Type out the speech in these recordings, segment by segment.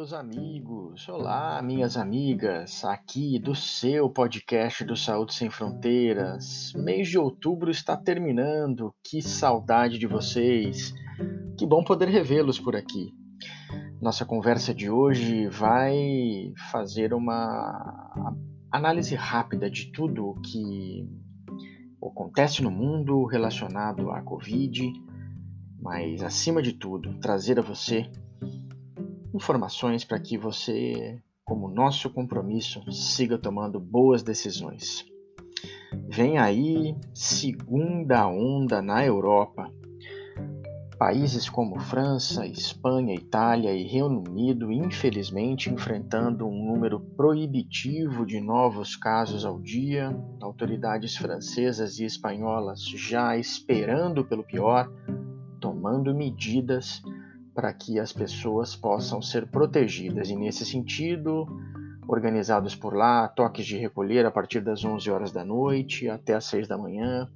meus amigos, olá, minhas amigas, aqui do seu podcast do Saúde Sem Fronteiras. Mês de outubro está terminando, que saudade de vocês, que bom poder revê-los por aqui. Nossa conversa de hoje vai fazer uma análise rápida de tudo o que acontece no mundo relacionado à Covid, mas acima de tudo, trazer a você informações para que você, como nosso compromisso, siga tomando boas decisões. Vem aí segunda onda na Europa. Países como França, Espanha, Itália e Reino Unido, infelizmente, enfrentando um número proibitivo de novos casos ao dia, autoridades francesas e espanholas já esperando pelo pior, tomando medidas para que as pessoas possam ser protegidas. E nesse sentido, organizados por lá, toques de recolher a partir das 11 horas da noite até as 6 da manhã,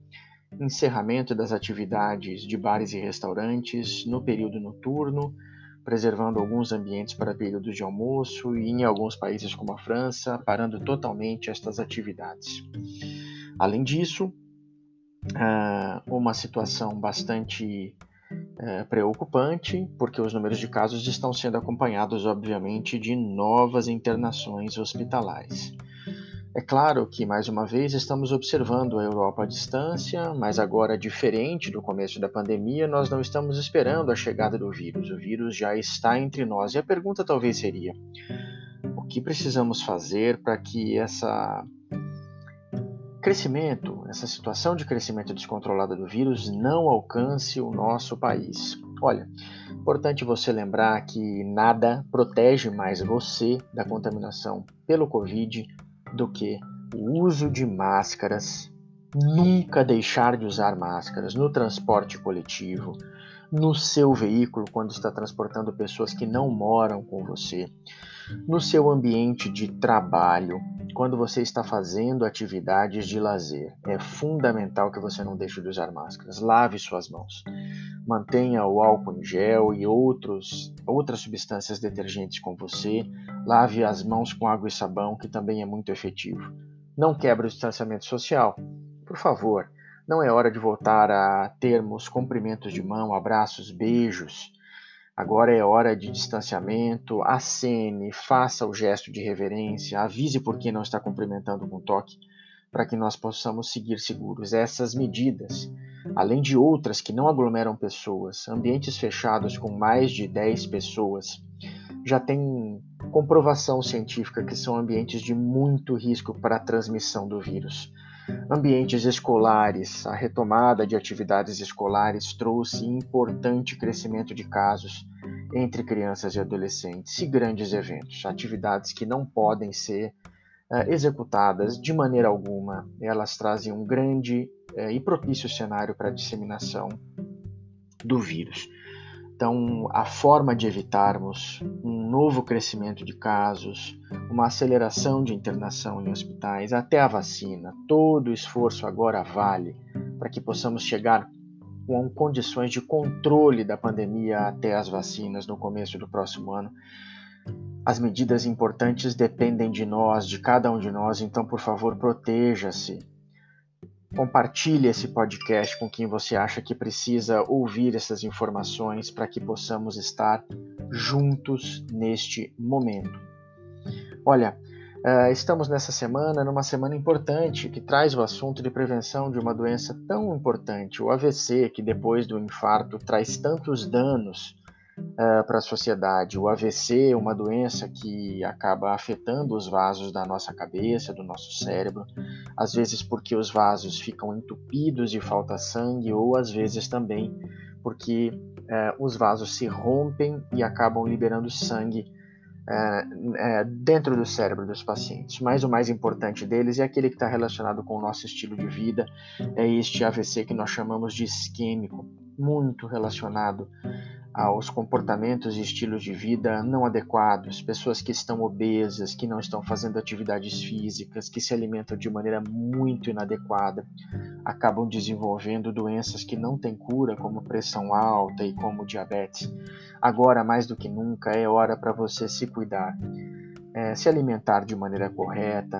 encerramento das atividades de bares e restaurantes no período noturno, preservando alguns ambientes para períodos de almoço e em alguns países como a França, parando totalmente estas atividades. Além disso, ah, uma situação bastante é, preocupante, porque os números de casos estão sendo acompanhados, obviamente, de novas internações hospitalares. É claro que, mais uma vez, estamos observando a Europa à distância, mas agora, diferente do começo da pandemia, nós não estamos esperando a chegada do vírus. O vírus já está entre nós. E a pergunta talvez seria: o que precisamos fazer para que essa crescimento, essa situação de crescimento descontrolado do vírus não alcance o nosso país. Olha, importante você lembrar que nada protege mais você da contaminação pelo Covid do que o uso de máscaras. Nunca deixar de usar máscaras no transporte coletivo, no seu veículo quando está transportando pessoas que não moram com você, no seu ambiente de trabalho, quando você está fazendo atividades de lazer. É fundamental que você não deixe de usar máscaras. Lave suas mãos. Mantenha o álcool em gel e outros, outras substâncias detergentes com você. Lave as mãos com água e sabão, que também é muito efetivo. Não quebre o distanciamento social. Por favor, não é hora de voltar a termos cumprimentos de mão, abraços, beijos Agora é hora de distanciamento. Acene, faça o gesto de reverência, avise por que não está cumprimentando com toque, para que nós possamos seguir seguros. Essas medidas, além de outras que não aglomeram pessoas, ambientes fechados com mais de 10 pessoas, já tem comprovação científica que são ambientes de muito risco para a transmissão do vírus. Ambientes escolares, a retomada de atividades escolares trouxe importante crescimento de casos entre crianças e adolescentes e grandes eventos, atividades que não podem ser uh, executadas de maneira alguma. Elas trazem um grande uh, e propício cenário para a disseminação do vírus. Então, a forma de evitarmos um novo crescimento de casos, uma aceleração de internação em hospitais, até a vacina, todo o esforço agora vale para que possamos chegar com condições de controle da pandemia até as vacinas no começo do próximo ano. As medidas importantes dependem de nós, de cada um de nós, então, por favor, proteja-se Compartilhe esse podcast com quem você acha que precisa ouvir essas informações para que possamos estar juntos neste momento. Olha, uh, estamos nessa semana, numa semana importante, que traz o assunto de prevenção de uma doença tão importante, o AVC, que depois do infarto traz tantos danos uh, para a sociedade. O AVC é uma doença que acaba afetando os vasos da nossa cabeça, do nosso cérebro, às vezes porque os vasos ficam entupidos e falta sangue, ou às vezes também porque uh, os vasos se rompem e acabam liberando sangue uh, dentro do cérebro dos pacientes. Mas o mais importante deles é aquele que está relacionado com o nosso estilo de vida, é este AVC que nós chamamos de isquêmico, muito relacionado aos comportamentos e estilos de vida não adequados, pessoas que estão obesas, que não estão fazendo atividades físicas, que se alimentam de maneira muito inadequada, acabam desenvolvendo doenças que não têm cura, como pressão alta e como diabetes. Agora, mais do que nunca, é hora para você se cuidar, é, se alimentar de maneira correta,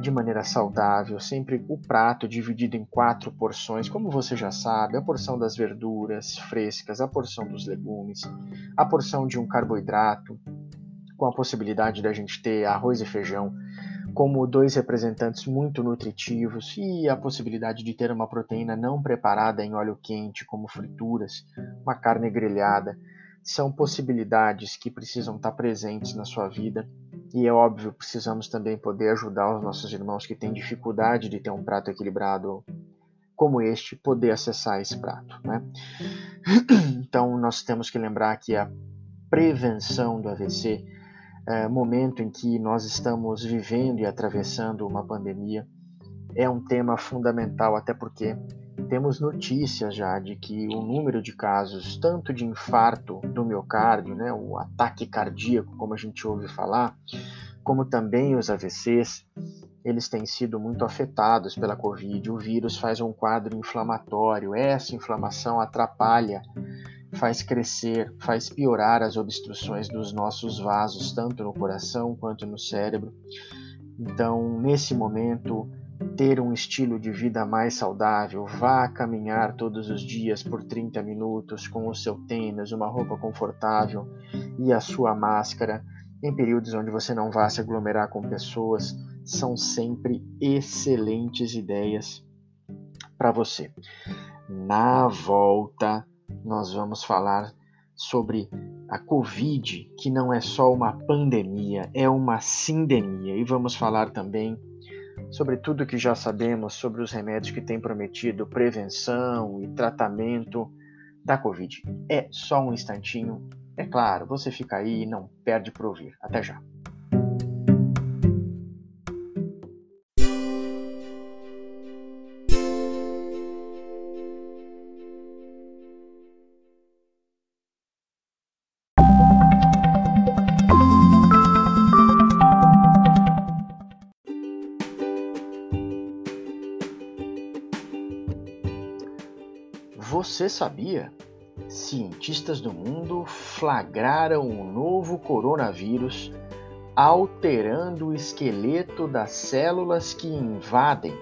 de maneira saudável, sempre o prato dividido em quatro porções, como você já sabe, a porção das verduras frescas, a porção dos legumes, a porção de um carboidrato, com a possibilidade da gente ter arroz e feijão como dois representantes muito nutritivos e a possibilidade de ter uma proteína não preparada em óleo quente, como frituras, uma carne grelhada, são possibilidades que precisam estar presentes na sua vida e é óbvio, precisamos também poder ajudar os nossos irmãos que têm dificuldade de ter um prato equilibrado como este, poder acessar esse prato. Né? Então, nós temos que lembrar que a prevenção do AVC, é, momento em que nós estamos vivendo e atravessando uma pandemia, é um tema fundamental, até porque temos notícias já de que o número de casos, tanto de infarto do miocárdio, né, o ataque cardíaco, como a gente ouve falar, como também os AVCs, eles têm sido muito afetados pela Covid. O vírus faz um quadro inflamatório, essa inflamação atrapalha, faz crescer, faz piorar as obstruções dos nossos vasos, tanto no coração quanto no cérebro. Então, nesse momento, ter um estilo de vida mais saudável, vá caminhar todos os dias por 30 minutos com o seu tênis, uma roupa confortável e a sua máscara, em períodos onde você não vá se aglomerar com pessoas, são sempre excelentes ideias para você. Na volta, nós vamos falar sobre a Covid, que não é só uma pandemia, é uma sindemia, e vamos falar também sobre tudo que já sabemos sobre os remédios que têm prometido prevenção e tratamento da Covid. É só um instantinho. É claro, você fica aí e não perde por ouvir. Até já. Você sabia? Cientistas do mundo flagraram um novo coronavírus alterando o esqueleto das células que invadem.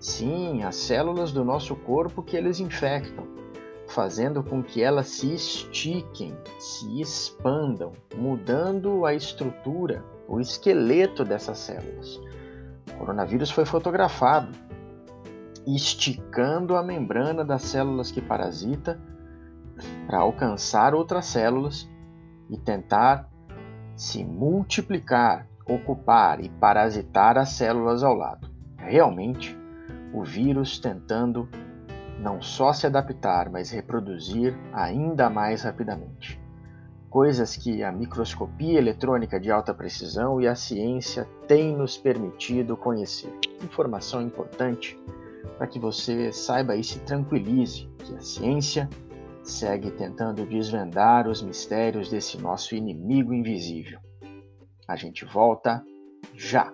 Sim, as células do nosso corpo que eles infectam, fazendo com que elas se estiquem, se expandam, mudando a estrutura, o esqueleto dessas células. O coronavírus foi fotografado esticando a membrana das células que parasita para alcançar outras células e tentar se multiplicar, ocupar e parasitar as células ao lado. Realmente, o vírus tentando não só se adaptar, mas reproduzir ainda mais rapidamente. Coisas que a microscopia eletrônica de alta precisão e a ciência têm nos permitido conhecer. Informação importante para que você saiba e se tranquilize que a ciência segue tentando desvendar os mistérios desse nosso inimigo invisível. A gente volta já!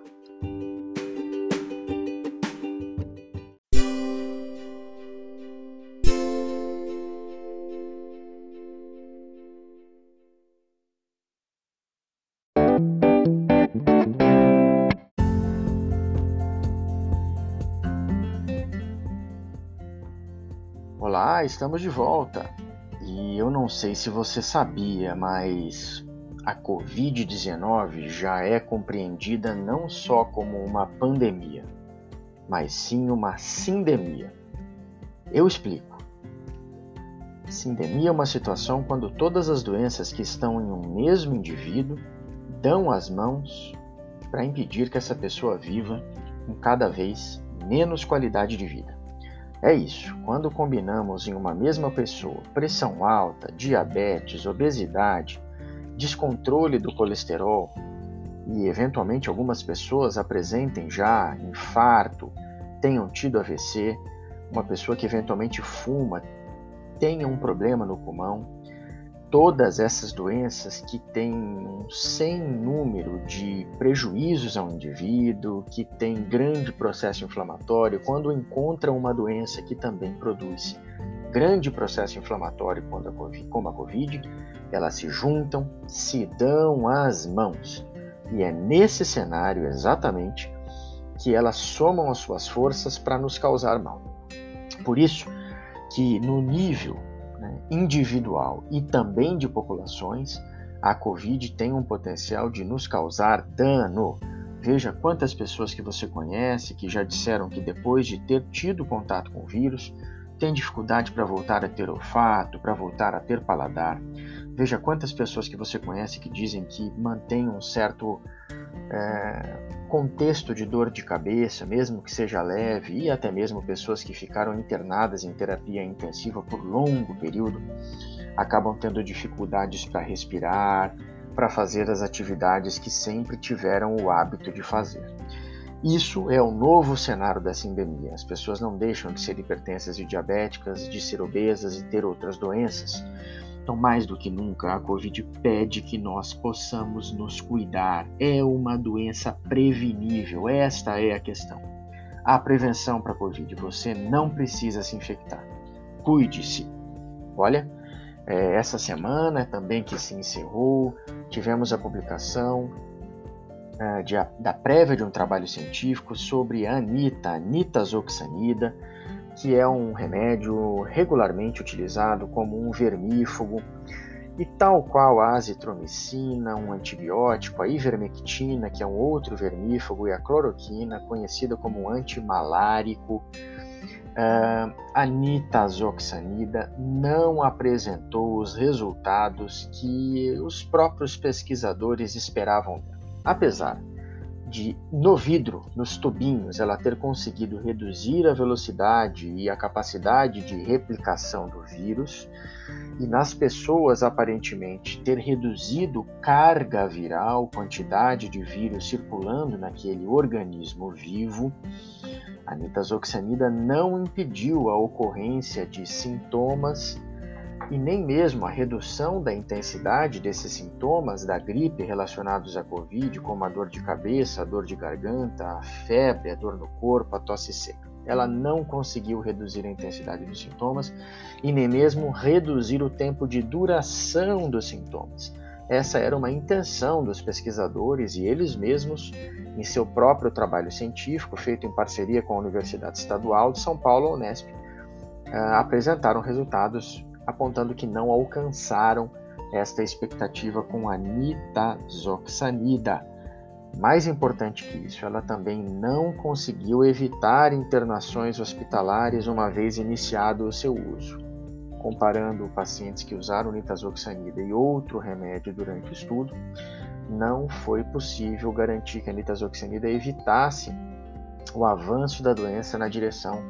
Estamos de volta. E eu não sei se você sabia, mas a Covid-19 já é compreendida não só como uma pandemia, mas sim uma sindemia. Eu explico. Sindemia é uma situação quando todas as doenças que estão em um mesmo indivíduo dão as mãos para impedir que essa pessoa viva com cada vez menos qualidade de vida. É isso, quando combinamos em uma mesma pessoa pressão alta, diabetes, obesidade, descontrole do colesterol e eventualmente algumas pessoas apresentem já infarto, tenham tido AVC, uma pessoa que eventualmente fuma, tenha um problema no pulmão, todas essas doenças que têm um sem número de prejuízos ao indivíduo, que tem grande processo inflamatório, quando encontram uma doença que também produz grande processo inflamatório como a Covid, elas se juntam, se dão as mãos. E é nesse cenário exatamente que elas somam as suas forças para nos causar mal. Por isso que no nível individual e também de populações, a Covid tem um potencial de nos causar dano. Veja quantas pessoas que você conhece que já disseram que depois de ter tido contato com o vírus, tem dificuldade para voltar a ter olfato, para voltar a ter paladar. Veja quantas pessoas que você conhece que dizem que mantêm um certo é, contexto de dor de cabeça, mesmo que seja leve, e até mesmo pessoas que ficaram internadas em terapia intensiva por longo período, acabam tendo dificuldades para respirar, para fazer as atividades que sempre tiveram o hábito de fazer. Isso é o novo cenário dessa endemia. As pessoas não deixam de ser hipertensas e diabéticas, de ser obesas e ter outras doenças. Então, mais do que nunca, a Covid pede que nós possamos nos cuidar. É uma doença prevenível, esta é a questão. A prevenção para a Covid, você não precisa se infectar. Cuide-se. Olha, é, essa semana também que se encerrou, tivemos a publicação é, de, da prévia de um trabalho científico sobre a anita, anitazoxanida, que é um remédio regularmente utilizado como um vermífugo, e tal qual a azitromicina, um antibiótico, a ivermectina, que é um outro vermífugo, e a cloroquina, conhecida como antimalárico, uh, a nitazoxanida não apresentou os resultados que os próprios pesquisadores esperavam. Apesar de no vidro, nos tubinhos, ela ter conseguido reduzir a velocidade e a capacidade de replicação do vírus, e nas pessoas aparentemente ter reduzido carga viral, quantidade de vírus circulando naquele organismo vivo, a nitazoxanida não impediu a ocorrência de sintomas e nem mesmo a redução da intensidade desses sintomas da gripe relacionados à Covid, como a dor de cabeça, a dor de garganta, a febre, a dor no corpo, a tosse seca. Ela não conseguiu reduzir a intensidade dos sintomas e nem mesmo reduzir o tempo de duração dos sintomas. Essa era uma intenção dos pesquisadores e eles mesmos, em seu próprio trabalho científico, feito em parceria com a Universidade Estadual de São Paulo, a Unesp, ah, apresentaram resultados apontando que não alcançaram esta expectativa com a nitazoxanida. Mais importante que isso, ela também não conseguiu evitar internações hospitalares uma vez iniciado o seu uso. Comparando pacientes que usaram nitazoxanida e outro remédio durante o estudo, não foi possível garantir que a nitazoxanida evitasse o avanço da doença na direção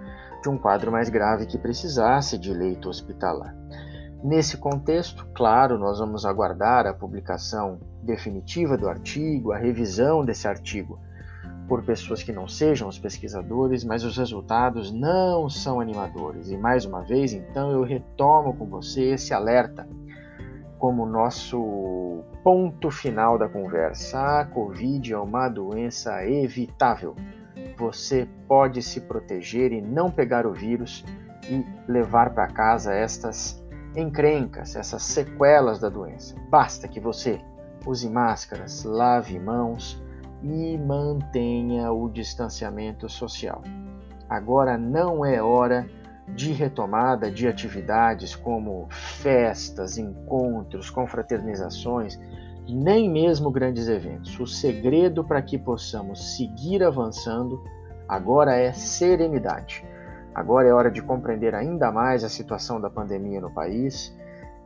de um quadro mais grave que precisasse de leito hospitalar. Nesse contexto, claro, nós vamos aguardar a publicação definitiva do artigo, a revisão desse artigo por pessoas que não sejam os pesquisadores, mas os resultados não são animadores. E mais uma vez, então, eu retomo com você esse alerta como nosso ponto final da conversa. A Covid é uma doença evitável você pode se proteger e não pegar o vírus e levar para casa estas encrencas, essas sequelas da doença. Basta que você use máscaras, lave mãos e mantenha o distanciamento social. Agora não é hora de retomada de atividades como festas, encontros, confraternizações nem mesmo grandes eventos. O segredo para que possamos seguir avançando agora é serenidade. Agora é hora de compreender ainda mais a situação da pandemia no país,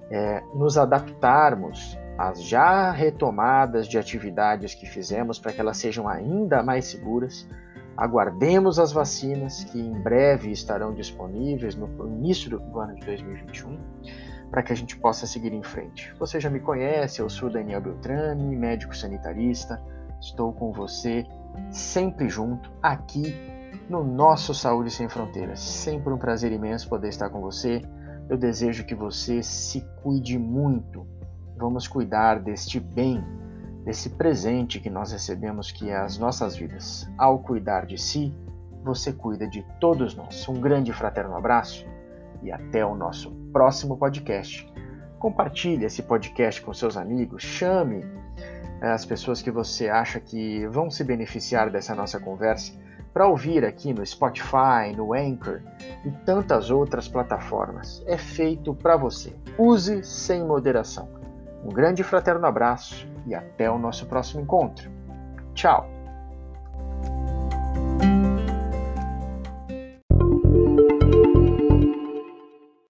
é, nos adaptarmos às já retomadas de atividades que fizemos para que elas sejam ainda mais seguras. Aguardemos as vacinas que em breve estarão disponíveis no início do ano de 2021 para que a gente possa seguir em frente. Você já me conhece, eu sou Daniel Beltrame, médico sanitarista. Estou com você sempre junto aqui no nosso Saúde Sem Fronteiras. Sempre um prazer imenso poder estar com você Eu desejo que você se cuide muito. Vamos cuidar deste bem, desse presente que nós recebemos, que é as nossas vidas. Ao cuidar de si, você cuida de todos nós. Um grande fraterno abraço e até o nosso próximo podcast. Compartilhe esse podcast com seus amigos, chame eh, as pessoas que você acha que vão se beneficiar dessa nossa conversa para ouvir aqui no Spotify, no Anchor e tantas outras plataformas. É feito para você. Use sem moderação. Um grande fraterno abraço e até o nosso próximo encontro. Tchau!